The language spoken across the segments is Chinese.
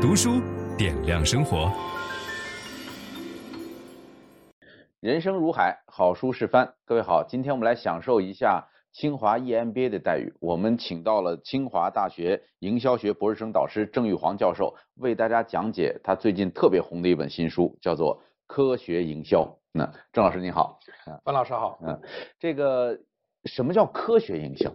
读书点亮生活。人生如海，好书是帆。各位好，今天我们来享受一下清华 EMBA 的待遇。我们请到了清华大学营销学博士生导师郑玉煌教授，为大家讲解他最近特别红的一本新书，叫做《科学营销》。那郑老师你好，范老师好。嗯，这个什么叫科学营销？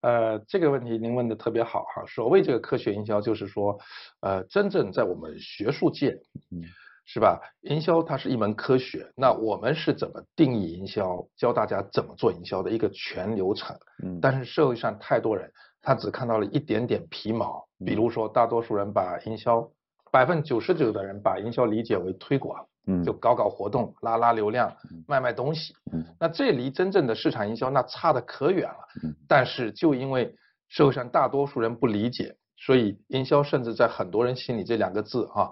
呃，这个问题您问的特别好哈。所谓这个科学营销，就是说，呃，真正在我们学术界，嗯，是吧？营销它是一门科学，那我们是怎么定义营销，教大家怎么做营销的一个全流程。嗯，但是社会上太多人，他只看到了一点点皮毛，比如说大多数人把营销，百分之九十九的人把营销理解为推广。嗯，就搞搞活动，拉拉流量，卖卖东西。嗯，那这离真正的市场营销那差的可远了。嗯，但是就因为社会上大多数人不理解，所以营销甚至在很多人心里这两个字啊，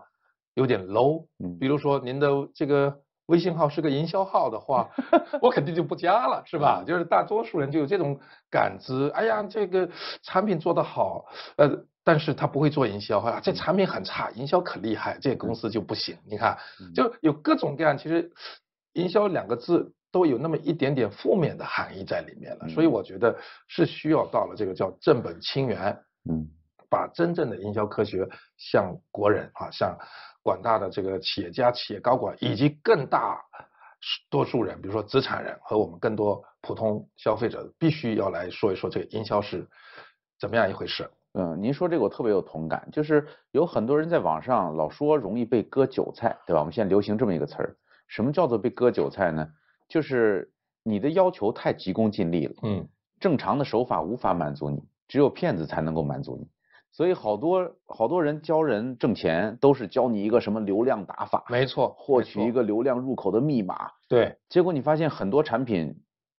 有点 low。嗯，比如说您的这个微信号是个营销号的话，我肯定就不加了，是吧？就是大多数人就有这种感知。哎呀，这个产品做得好，呃。但是他不会做营销啊，这产品很差，营销可厉害，这个公司就不行。你看，就有各种各样，其实营销两个字都有那么一点点负面的含义在里面了。所以我觉得是需要到了这个叫正本清源，嗯，把真正的营销科学向国人啊，向广大的这个企业家、企业高管以及更大多数人，比如说资产人和我们更多普通消费者，必须要来说一说这个营销是怎么样一回事。嗯，您说这个我特别有同感，就是有很多人在网上老说容易被割韭菜，对吧？我们现在流行这么一个词儿，什么叫做被割韭菜呢？就是你的要求太急功近利了，嗯，正常的手法无法满足你，只有骗子才能够满足你，所以好多好多人教人挣钱都是教你一个什么流量打法，没错，获取一个流量入口的密码，对，结果你发现很多产品。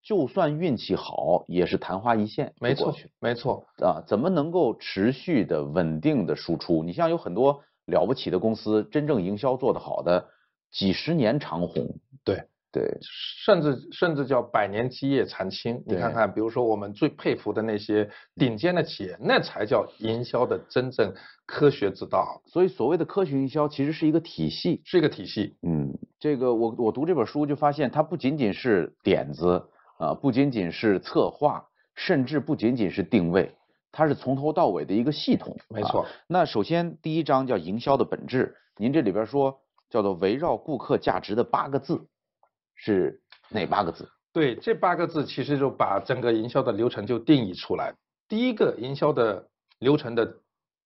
就算运气好，也是昙花一现。没错，没错啊，怎么能够持续的、稳定的输出？你像有很多了不起的公司，真正营销做得好的，几十年长红。对对，甚至甚至叫百年基业长青。你看看，比如说我们最佩服的那些顶尖的企业，那才叫营销的真正科学之道。所以所谓的科学营销，其实是一个体系，是一个体系。嗯，这个我我读这本书就发现，它不仅仅是点子。啊，不仅仅是策划，甚至不仅仅是定位，它是从头到尾的一个系统。没错。啊，那首先第一章叫营销的本质，您这里边说叫做围绕顾客价值的八个字，是哪八个字？对，这八个字其实就把整个营销的流程就定义出来。第一个营销的流程的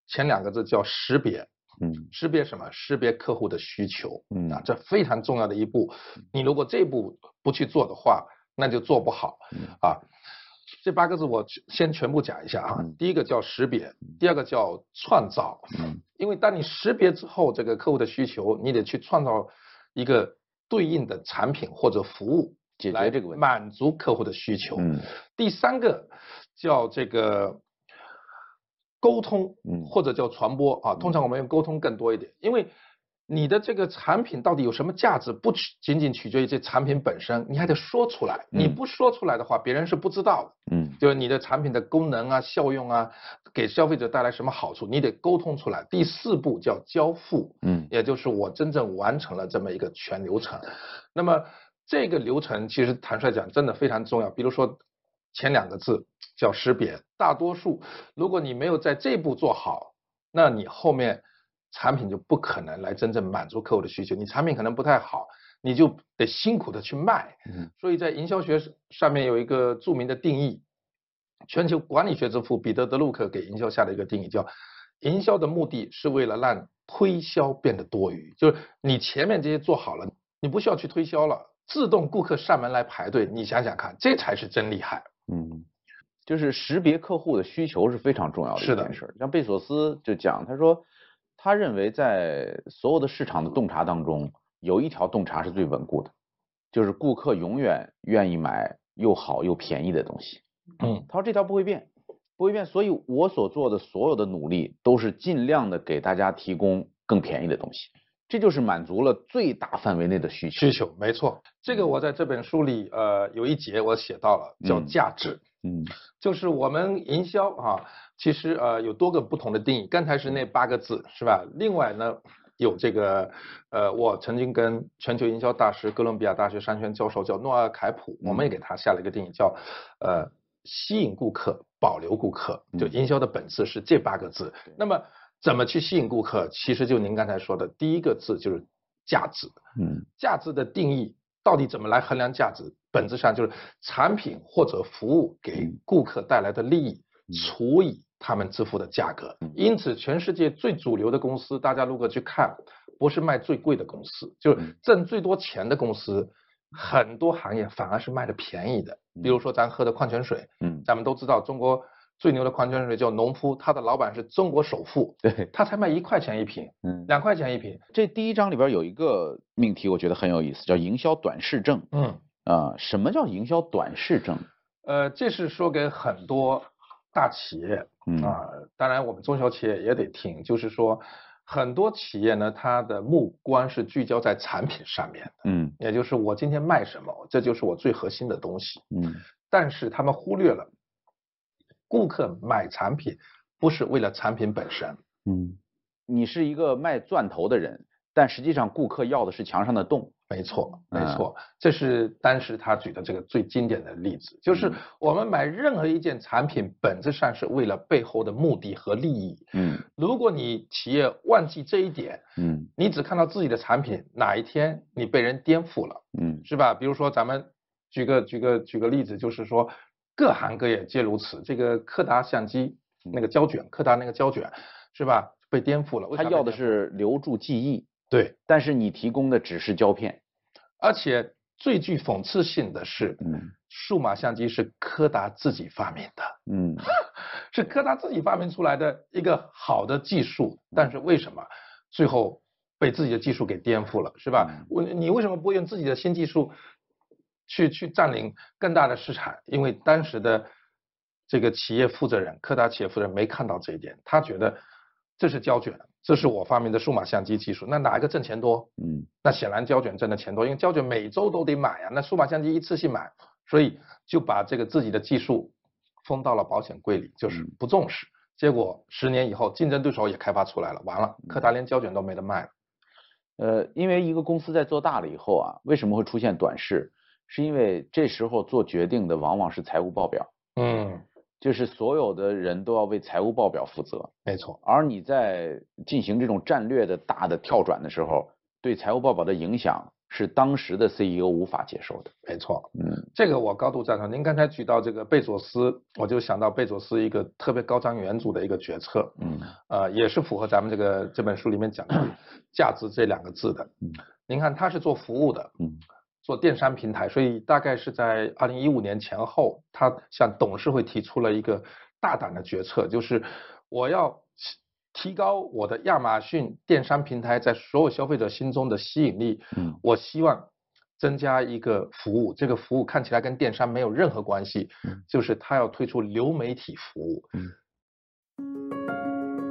前两个字叫识别，嗯，识别什么？识别客户的需求，嗯啊，这非常重要的一步。你如果这一步不去做的话，那就做不好啊！这八个字我先全部讲一下啊。第一个叫识别，第二个叫创造。因为当你识别之后，这个客户的需求，你得去创造一个对应的产品或者服务，解决这个问题，满足客户的需求。第三个叫这个沟通，或者叫传播啊。通常我们用沟通更多一点，因为。你的这个产品到底有什么价值？不仅仅取决于这产品本身，你还得说出来。你不说出来的话，别人是不知道的。嗯，就是你的产品的功能啊、效用啊，给消费者带来什么好处，你得沟通出来。第四步叫交付，嗯，也就是我真正完成了这么一个全流程。那么这个流程其实坦率讲真的非常重要。比如说前两个字叫识别，大多数如果你没有在这步做好，那你后面。产品就不可能来真正满足客户的需求，你产品可能不太好，你就得辛苦的去卖。嗯，所以在营销学上面有一个著名的定义，全球管理学之父彼得·德鲁克给营销下的一个定义叫：营销的目的是为了让推销变得多余，就是你前面这些做好了，你不需要去推销了，自动顾客上门来排队，你想想看，这才是真厉害。嗯，就是识别客户的需求是非常重要的一件事。像贝索斯就讲，他说。他认为，在所有的市场的洞察当中，有一条洞察是最稳固的，就是顾客永远愿意买又好又便宜的东西。嗯，他说这条不会变，不会变，所以我所做的所有的努力都是尽量的给大家提供更便宜的东西。这就是满足了最大范围内的需求。需求没错，这个我在这本书里呃有一节我写到了，叫价值。嗯，就是我们营销啊，其实呃有多个不同的定义。刚才是那八个字是吧？另外呢有这个呃，我曾经跟全球营销大师、哥伦比亚大学商学院教授叫诺尔凯普，我们也给他下了一个定义，叫呃吸引顾客、保留顾客。就营销的本质是这八个字。那么。怎么去吸引顾客？其实就您刚才说的第一个字就是价值。嗯，价值的定义到底怎么来衡量价值？本质上就是产品或者服务给顾客带来的利益除以他们支付的价格。因此，全世界最主流的公司，大家如果去看，不是卖最贵的公司，就是挣最多钱的公司，很多行业反而是卖的便宜的。比如说咱喝的矿泉水，嗯，咱们都知道中国。最牛的矿泉水叫农夫，他的老板是中国首富，对，他才卖一块钱一瓶，嗯，两块钱一瓶。这第一章里边有一个命题，我觉得很有意思，叫营销短视症。嗯，啊、呃，什么叫营销短视症？呃，这是说给很多大企业，嗯啊、呃，当然我们中小企业也得听，就是说很多企业呢，它的目光是聚焦在产品上面的，嗯，也就是我今天卖什么，这就是我最核心的东西，嗯，但是他们忽略了。顾客买产品不是为了产品本身，嗯，你是一个卖钻头的人，但实际上顾客要的是墙上的洞。没错，没错，这是当时他举的这个最经典的例子，就是我们买任何一件产品，本质上是为了背后的目的和利益。嗯，如果你企业忘记这一点，嗯，你只看到自己的产品，哪一天你被人颠覆了，嗯，是吧？比如说咱们举个举个举个例子，就是说。各行各业皆如此。这个柯达相机那个胶卷，柯达那个胶卷，是吧？被颠覆了。他要的是留住记忆，对。但是你提供的只是胶片，而且最具讽刺性的是，嗯，数码相机是柯达自己发明的，嗯，是柯达自己发明出来的一个好的技术，但是为什么最后被自己的技术给颠覆了，是吧？我你为什么不用自己的新技术？去去占领更大的市场，因为当时的这个企业负责人，柯达企业负责人没看到这一点，他觉得这是胶卷，这是我发明的数码相机技术，那哪一个挣钱多？嗯，那显然胶卷挣的钱多，因为胶卷每周都得买啊，那数码相机一次性买，所以就把这个自己的技术封到了保险柜里，就是不重视。结果十年以后，竞争对手也开发出来了，完了，柯达连胶卷都没得卖了。呃，因为一个公司在做大了以后啊，为什么会出现短视？是因为这时候做决定的往往是财务报表，嗯，就是所有的人都要为财务报表负责，没错。而你在进行这种战略的大的跳转的时候，对财务报表的影响是当时的 CEO 无法接受的，没错。嗯，这个我高度赞同。您刚才举到这个贝佐斯，我就想到贝佐斯一个特别高瞻远瞩的一个决策，嗯，呃，也是符合咱们这个这本书里面讲的价值这两个字的。嗯，您看他是做服务的，嗯。做电商平台，所以大概是在二零一五年前后，他向董事会提出了一个大胆的决策，就是我要提高我的亚马逊电商平台在所有消费者心中的吸引力。嗯，我希望增加一个服务，这个服务看起来跟电商没有任何关系，就是他要推出流媒体服务。嗯。